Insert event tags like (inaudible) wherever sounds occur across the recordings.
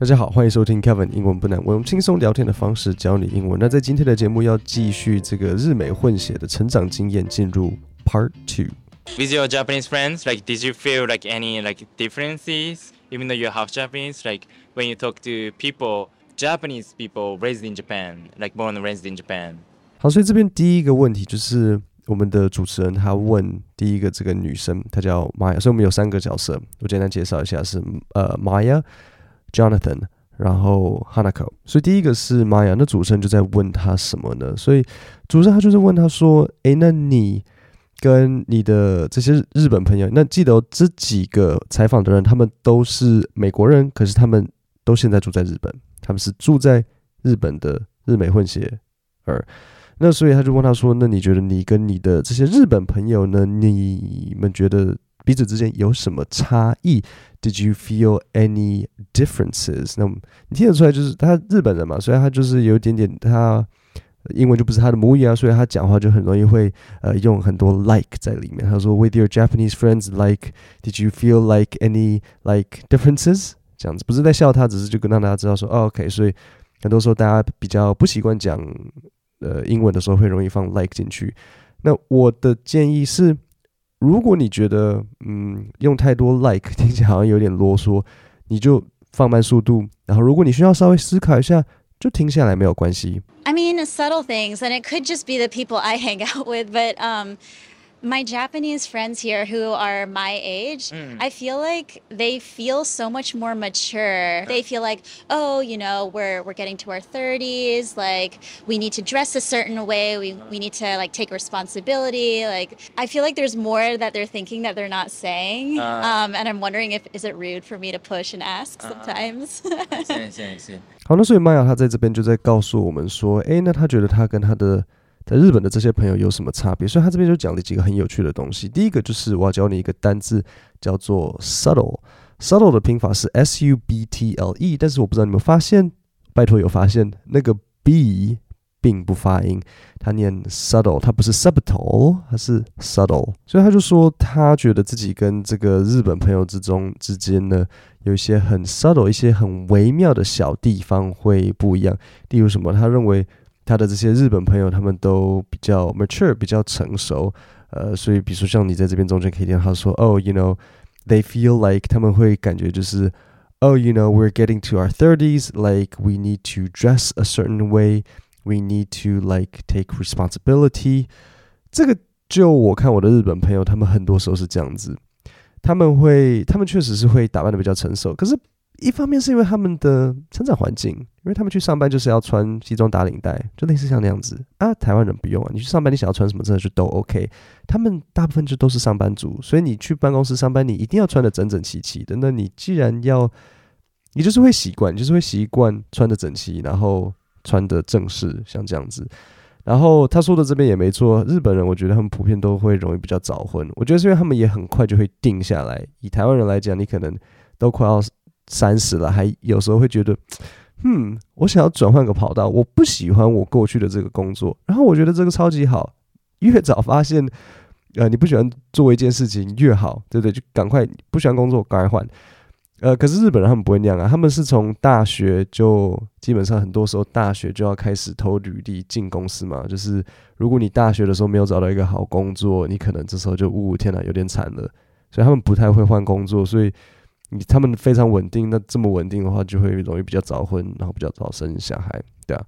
大家好，欢迎收听 Kevin 英文不难，我用轻松聊天的方式教你英文。那在今天的节目要继续这个日美混血的成长经验，进入 Part Two。With your Japanese friends, like, did you feel like any like differences, even though you're half Japanese? Like when you talk to people, Japanese people raised in Japan, like born and raised in Japan. 好，所以这边第一个问题就是我们的主持人他问第一个这个女生，她叫 Maya，所以我们有三个角色，我简单介绍一下是呃 Maya。Jonathan，然后 Hanako，所以第一个是 Maya，那主持人就在问他什么呢？所以主持人他就是问他说：“诶，那你跟你的这些日本朋友，那记得这几个采访的人，他们都是美国人，可是他们都现在住在日本，他们是住在日本的日美混血儿。那所以他就问他说：那你觉得你跟你的这些日本朋友呢？你们觉得？”彼此之间有什么差异？Did you feel any differences？那么你听得出来，就是他日本人嘛，所以他就是有一点点，他英文就不是他的母语啊，所以他讲话就很容易会呃用很多 like 在里面。他说，With your Japanese friends, like, did you feel like any like differences？这样子不是在笑他，只是就跟让大家知道说，，OK。所以很多时候大家比较不习惯讲呃英文的时候，会容易放 like 进去。那我的建议是。如果你觉得嗯用太多 like 听起来好像有点啰嗦，你就放慢速度。然后如果你需要稍微思考一下，就停下来没有关系。I mean subtle things, and it could just be the people I hang out with, but um. My Japanese friends here who are my age, mm. I feel like they feel so much more mature. They feel like, oh, you know, we're we're getting to our 30s, like we need to dress a certain way, we we need to like take responsibility. Like I feel like there's more that they're thinking that they're not saying. Uh, um, and I'm wondering if is it rude for me to push and ask sometimes. (laughs) 是是是。好，那所以 Maya 她在这边就在告诉我们说，诶，那她觉得她跟她的。 (laughs) 在日本的这些朋友有什么差别？所以他这边就讲了几个很有趣的东西。第一个就是我要教你一个单字，叫做 subtle。subtle 的拼法是 s u b t l e，但是我不知道你们发现，拜托有发现那个 b 并不发音，他念 subtle，他不是 subtle，他是 subtle。所以他就说，他觉得自己跟这个日本朋友之中之间呢，有一些很 subtle，一些很微妙的小地方会不一样。例如什么？他认为。他的这些日本朋友，他们都比较 mature，比较成熟，呃，所以比如说像你在这边中间可以听到他说，Oh, you know, they feel like 他们会感觉就是，Oh, you know, we're getting to our thirties, like we need to dress a certain way, we need to like take responsibility。这个就我看我的日本朋友，他们很多时候是这样子，他们会，他们确实是会打扮得比较成熟，可是。一方面是因为他们的成长环境，因为他们去上班就是要穿西装打领带，就类似像那样子啊。台湾人不用啊，你去上班你想要穿什么真的就都 OK。他们大部分就都是上班族，所以你去办公室上班，你一定要穿得整整齐齐的。那你既然要，你就是会习惯，就是会习惯穿得整齐，然后穿得正式，像这样子。然后他说的这边也没错，日本人我觉得他们普遍都会容易比较早婚，我觉得是因为他们也很快就会定下来。以台湾人来讲，你可能都快要。三十了，还有时候会觉得，(tsk) 嗯，我想要转换个跑道，我不喜欢我过去的这个工作。然后我觉得这个超级好，越早发现，呃，你不喜欢做一件事情越好，对不对？就赶快不喜欢工作，赶快换。呃，可是日本人他们不会那样啊，他们是从大学就基本上很多时候大学就要开始投履历进公司嘛。就是如果你大学的时候没有找到一个好工作，你可能这时候就呜天哪，有点惨了。所以他们不太会换工作，所以。你他们非常稳定，那这么稳定的话，就会容易比较早婚，然后比较早生小孩，对啊。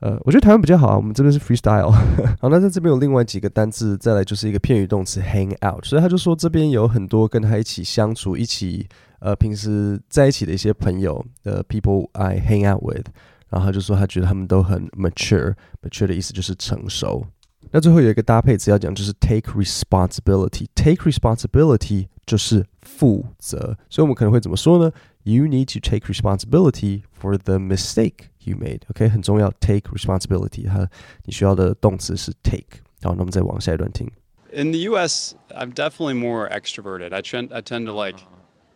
呃，我觉得台湾比较好啊，我们这边是 freestyle。(laughs) 好，那在这边有另外几个单字，再来就是一个片语动词 hang out，所以他就说这边有很多跟他一起相处、一起呃平时在一起的一些朋友的 people I hang out with，然后他就说他觉得他们都很 mature，mature 的意思就是成熟。那最后有一个搭配词要讲，就是 take responsibility，take responsibility 就是负责，所以我们可能会怎么说呢？You need to take responsibility for the mistake you made。OK，很重要，take responsibility，它你需要的动词是 take。好，那我们再往下一段听。In the U.S., I'm definitely more extroverted. I tend I tend to like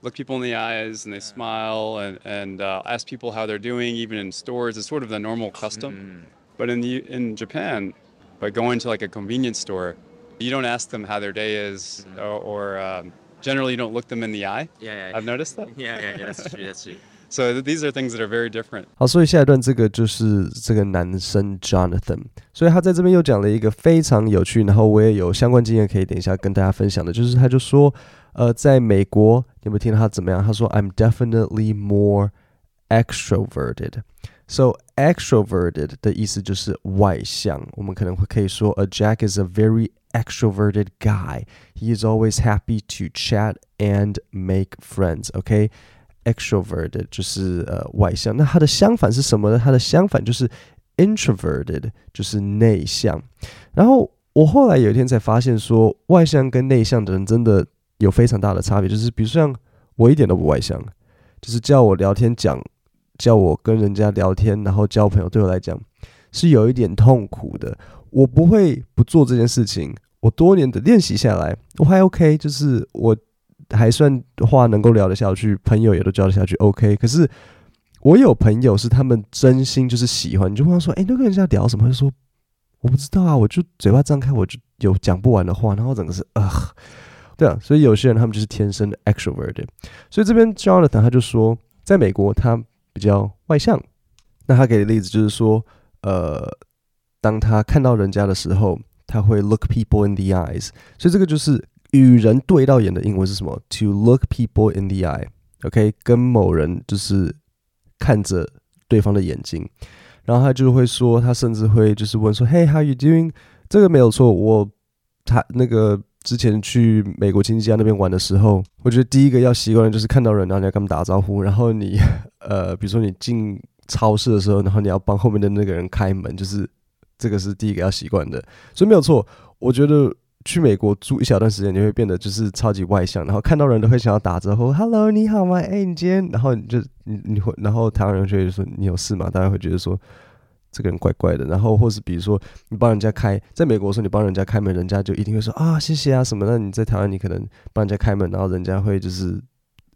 look people in the eyes and they smile and and uh, ask people how they're doing, even in stores. It's sort of the normal custom. But in the in Japan. But going to like a convenience store, you don't ask them how their day is, mm-hmm. or, or um, generally you don't look them in the eye. Yeah, yeah, I've noticed that. (laughs) Yeah, yeah, yeah, that's true. That's true. (laughs) So these are things that are very different. 好，所以下一段这个就是这个男生 Jonathan，所以他在这边又讲了一个非常有趣，然后我也有相关经验可以等一下跟大家分享的，就是他就说，呃，在美国，你有没有听到他怎么样？他说，I'm definitely more extroverted。So extroverted 的意思就是外向，我们可能会可以说，A Jack is a very extroverted guy. He is always happy to chat and make friends. OK。extroverted 就是呃外向，那它的相反是什么呢？它的相反就是 introverted，就是内向。然后我后来有一天才发现说，说外向跟内向的人真的有非常大的差别。就是比如说像我一点都不外向，就是叫我聊天讲，叫我跟人家聊天，然后交朋友，对我来讲是有一点痛苦的。我不会不做这件事情，我多年的练习下来，我还 OK，就是我。还算话能够聊得下去，朋友也都交得下去，OK。可是我有朋友是他们真心就是喜欢，你就问他说：“哎、欸，那个人家聊什么？”他就说：“我不知道啊，我就嘴巴张开，我就有讲不完的话。”然后整个是啊，对啊。所以有些人他们就是天生的 extrovert。所以这边 Jonathan 他就说，在美国他比较外向。那他给的例子就是说，呃，当他看到人家的时候，他会 look people in the eyes。所以这个就是。与人对到眼的英文是什么？To look people in the eye，OK，、跟某人就是看着对方的眼睛，然后他就会说，他甚至会就是问说，Hey，how you doing？这个没有错，我他那个之前去美国亲戚家那边玩的时候，我觉得第一个要习惯的就是看到人，然后你要跟他们打招呼，然后你呃，比如说你进超市的时候，然后你要帮后面的那个人开门，就是这个是第一个要习惯的，所以没有错，我觉得。去美国住一小段时间，你会变得就是超级外向，然后看到人都会想要打招呼，Hello，你好吗？哎、你今天，然后你就你你会，然后台湾人就会说你有事吗？大家会觉得说这个人怪怪的，然后或是比如说你帮人家开，在美国的时候你帮人家开门，人家就一定会说啊谢谢啊什么。那你在台湾你可能帮人家开门，然后人家会就是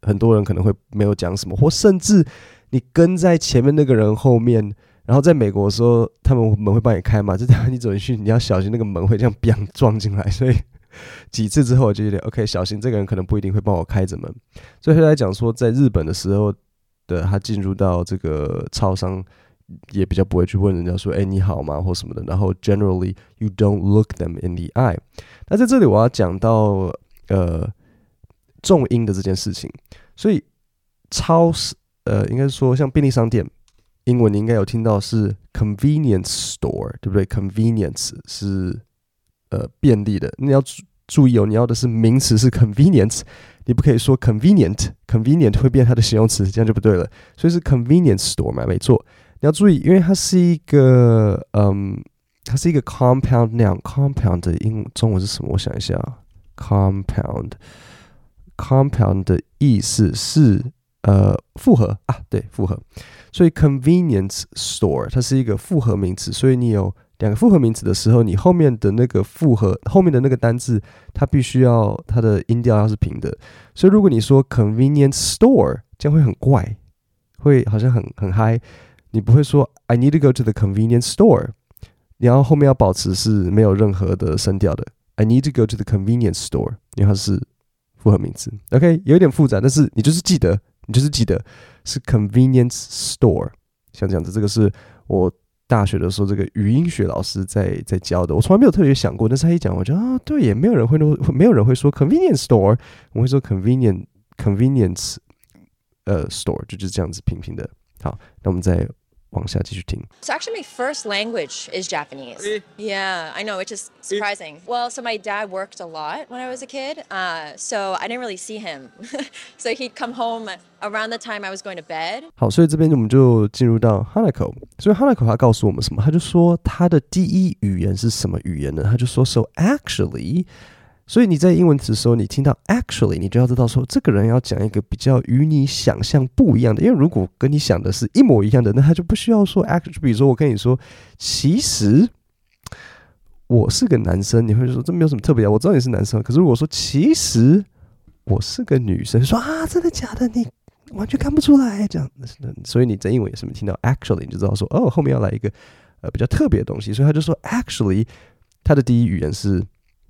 很多人可能会没有讲什么，或甚至你跟在前面那个人后面。然后在美国的时候，他们门会帮你开嘛？就当你走进去，你要小心那个门会这样砰撞进来。所以几次之后，我就觉得 OK，小心这个人可能不一定会帮我开着门。所以后来讲说，在日本的时候的他进入到这个超商，也比较不会去问人家说：“哎，你好吗？”或什么的。然后 generally you don't look them in the eye。那在这里我要讲到呃重音的这件事情。所以超市呃，应该说像便利商店。英文你应该有听到是 convenience store，对不对？convenience 是呃便利的，你要注注意哦，你要的是名词是 convenience，你不可以说 convenient，convenient 会变它的形容词，这样就不对了。所以是 convenience store 嘛，没错。你要注意，因为它是一个嗯，它是一个 compound noun，compound 的英中文是什么？我想一下，compound，compound 的意思是呃复合啊，对，复合。所以 convenience store 它是一个复合名词，所以你有两个复合名词的时候，你后面的那个复合后面的那个单字，它必须要它的音调要是平的。所以如果你说 convenience store，这样会很怪，会好像很很嗨。你不会说 I need to go to the convenience store，你要后面要保持是没有任何的声调的。I need to go to the convenience store，因为它是复合名词。OK，有一点复杂，但是你就是记得，你就是记得。是 convenience store，像这样子，这个是我大学的时候这个语音学老师在在教的，我从来没有特别想过，但是他一讲，我觉得啊，对，也没有人会说，没有人会说 convenience store，我会说 convenient convenience 呃 store，就就是这样子平平的。好，那我们再。往下继续听。So actually, my first language is Japanese. Yeah, I know, which is surprising. Well, so my dad worked a lot when I was a kid, uh, so I didn't really see him. (laughs) so he'd come home around the time I was going to bed. 好，所以这边我们就进入到 Hanako。所以 Hanako 他告诉我们什么？他就说他的第一语言是什么语言呢？他就说，So actually. 所以你在英文词的时候，你听到 actually，你就要知道说，这个人要讲一个比较与你想象不一样的。因为如果跟你想的是一模一样的，那他就不需要说 actually。比如说我跟你说，其实我是个男生，你会说这没有什么特别。我知道你是男生，可是如果说其实我是个女生，说啊，真的假的？你完全看不出来这样。所以你在英文也是没听到 actually，你就知道说哦，后面要来一个呃比较特别的东西。所以他就说 actually，他的第一语言是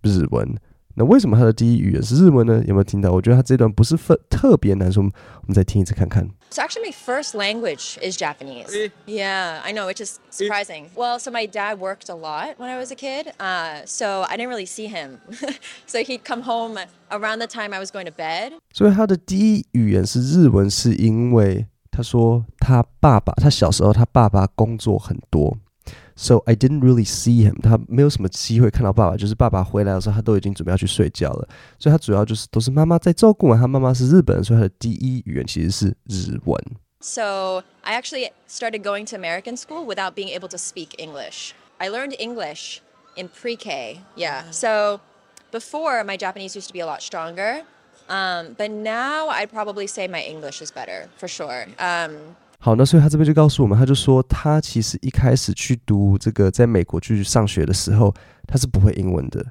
日文。那为什么他的第一语言是日文呢？有没有听到？我觉得他这段不是分特别难说，我们再听一次看看。So actually, my first language is Japanese. Yeah, I know, which is surprising. Well, so my dad worked a lot when I was a kid, uh, so I didn't really see him. so he'd come home around the time I was going to bed. 所以他的第一语言是日文，是因为他说他爸爸，他小时候他爸爸工作很多。So I didn't really see him，他没有什么机会看到爸爸，就是爸爸回来的时候，他都已经准备要去睡觉了。所以他主要就是都是妈妈在照顾嘛。他妈妈是日本人，所以他的第一语言其实是日文。So I actually started going to American school without being able to speak English. I learned English in pre-K. Yeah. So before my Japanese used to be a lot stronger, um, but now I'd probably say my English is better for sure. Um, 好，那所以他这边就告诉我们，他就说他其实一开始去读这个在美国去上学的时候，他是不会英文的。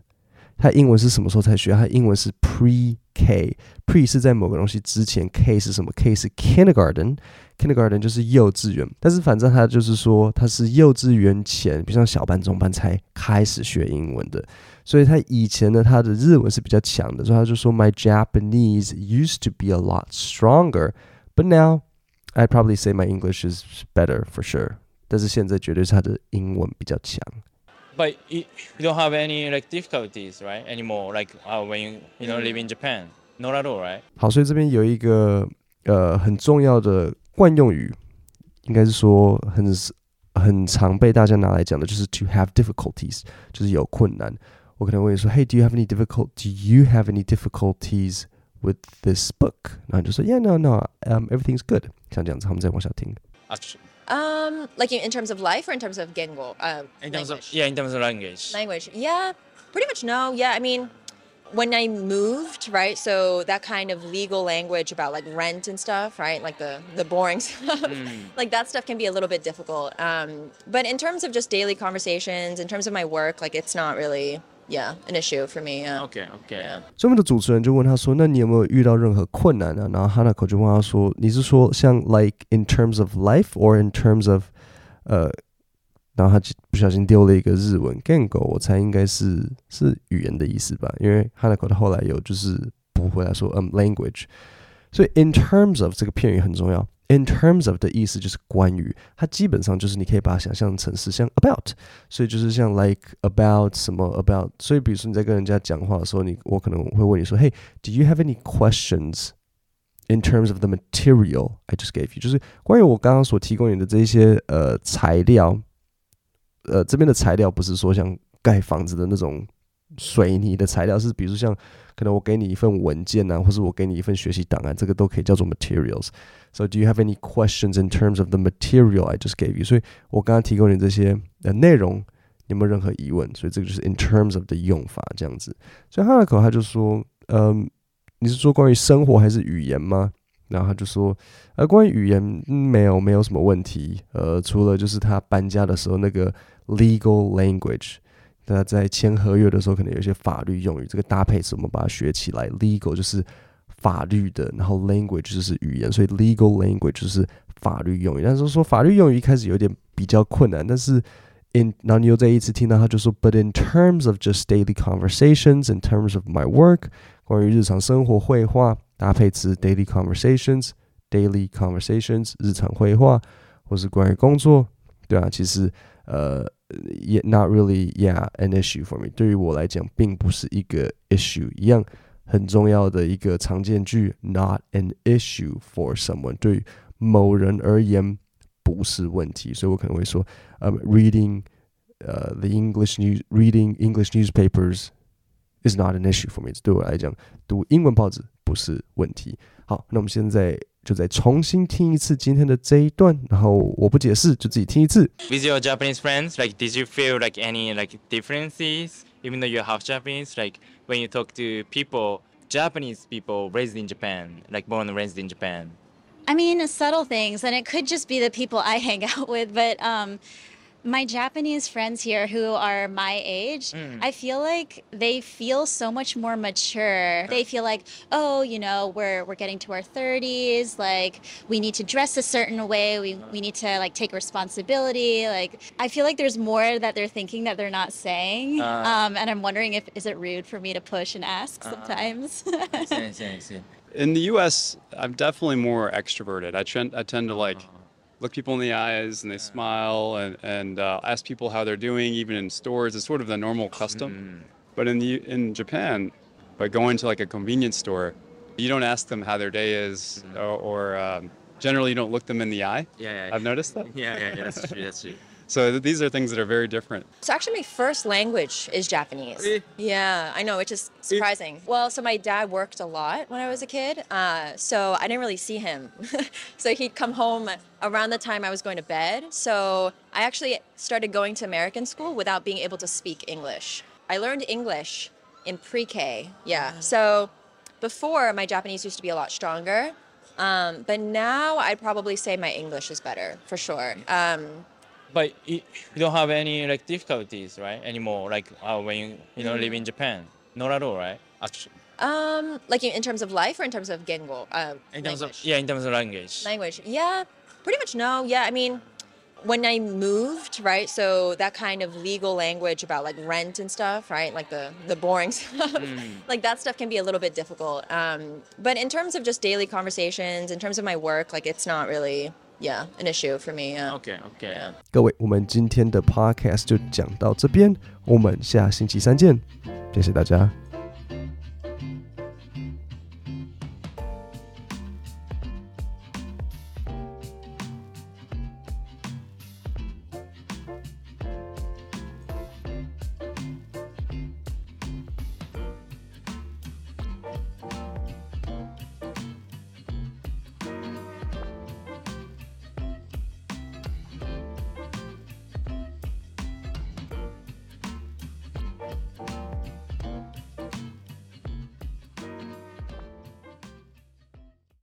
他英文是什么时候才学？他英文是 pre-K，pre 是在某个东西之前，K 是什么？K 是 kindergarten，kindergarten 就是幼稚园。但是反正他就是说他是幼稚园前，比如像小班、中班才开始学英文的。所以他以前呢，他的日文是比较强的，所以他就说 My Japanese used to be a lot stronger，but now I'd probably say my English is better for sure，但是现在绝对是他的英文比较强。But you, you don't have any like difficulties, right? Anymore, like uh, when you you know live in Japan, not at all, right? 好，所以这边有一个呃很重要的惯用语，应该是说很很常被大家拿来讲的，就是 to have difficulties，就是有困难。我可能问你说，Hey, do you have any difficult? Do you have any difficulties? with this book，然后就说，Yeah, no, no, um, everything's good。像这样子，他们再往下听。 um, like in, in terms of life or in terms of gengo? Uh, In terms of language? yeah, in terms of language. language. Yeah, pretty much no. Yeah, I mean, when I moved, right? So that kind of legal language about like rent and stuff, right? Like the the boring (laughs) stuff, like that stuff can be a little bit difficult. Um, but in terms of just daily conversations, in terms of my work, like it's not really. Yeah, an issue for me. Yeah. Okay, okay. 所以我们的主持人就问他说：“那你有没有遇到任何困难呢、啊？”然后 Hanako 就问他说：“你是说像 like in terms of life or in terms of 呃？”然后他不小心丢了一个日文 Gengo，我猜应该是是语言的意思吧，因为 Hanako 他后来有就是补回来说嗯 language，所以 in terms of 这个片语很重要。 In terms of 的意思就是关于，它基本上就是你可以把它想象成是像 about，所以就是像 like about 什么 about，所以比如说你在跟人家讲话的时候，你我可能会问你说，Hey，do you have any questions in terms of the material I just gave you？就是关于我刚刚所提供你的这些呃材料，呃这边的材料不是说像盖房子的那种水泥的材料，是比如像可能我给你一份文件啊，或是我给你一份学习档案，这个都可以叫做 materials。So do you have any questions in terms of the material I just gave you？所以我刚刚提供你这些的内容，你有没有任何疑问？所以这个就是 in terms of 的用法这样子。所以哈纳口他就说，嗯，你是说关于生活还是语言吗？然后他就说，呃，关于语言，没有，没有什么问题。呃，除了就是他搬家的时候那个 legal language，大家在签合约的时候可能有一些法律用语，这个搭配词我们把它学起来，legal 就是。法律的，然后 language 就是语言，所以 legal language 就是法律用语。但是说法律用语一开始有点比较困难，但是 in 然后你又再一次听到他就说，but in terms of just daily conversations, in terms of my work，关于日常生活会话搭配词 daily conversations, daily conversations 日常会话，或是关于工作，对啊，其实呃也 not really yeah an issue for me，对于我来讲并不是一个 issue 一样。很重要的一个常见句，not an issue for someone，对某人而言不是问题，所以我可能会说，嗯、um,，reading，呃、uh,，the English news，reading English newspapers is not an issue for me。对我来讲，读英文报纸不是问题。好，那我们现在 就再重新听一次今天的这一段，然后我不解释，就自己听一次。With your Japanese friends, like, did you feel like any like differences, even though you're half Japanese, like? when you talk to people, Japanese people raised in Japan, like born and raised in Japan? I mean, subtle things, and it could just be the people I hang out (laughs) with, but um, my Japanese friends here who are my age, mm. I feel like they feel so much more mature. They feel like, oh, you know, we're we're getting to our 30s, like we need to dress a certain way, we we need to like take responsibility. Like I feel like there's more that they're thinking that they're not saying. Uh, um, and I'm wondering if is it rude for me to push and ask sometimes? (laughs) Uh, see, see, see. In the U.S., I'm definitely more extroverted. I tend I tend to like look people in the eyes and they smile and and uh, ask people how they're doing, even in stores. It's sort of the normal custom. But in the in Japan, by going to like a convenience store, you don't ask them how their day is, or, or um, generally you don't look them in the eye. Yeah, yeah. I've noticed that. (laughs) Yeah, yeah, yeah. That's true. That's true. So th- these are things that are very different. So actually, my first language is Japanese. Yeah, I know, which is surprising. Well, so my dad worked a lot when I was a kid, uh, so I didn't really see him. (laughs) so he'd come home around the time I was going to bed. So I actually started going to American school without being able to speak English. I learned English in pre-K. Yeah. So before my Japanese used to be a lot stronger, um, but now I'd probably say my English is better for sure. Um, But you, don't have any like difficulties, right? Anymore, like uh, when you you know live in Japan. Not at all, right? Actually, Um, like in, in terms of life or in terms of gengo? Uh, in terms language? of yeah, in terms of language. language. Yeah, pretty much no. Yeah, I mean, when I moved, right? So that kind of legal language about like rent and stuff, right? Like the the boring (laughs) stuff, like that stuff can be a little bit difficult. Um, but in terms of just daily conversations, in terms of my work, like it's not really, yeah, an issue for me. Yeah. Okay, okay. Yeah. 各位，我们今天的 podcast 就讲到这边，我们下星期三见，谢谢大家。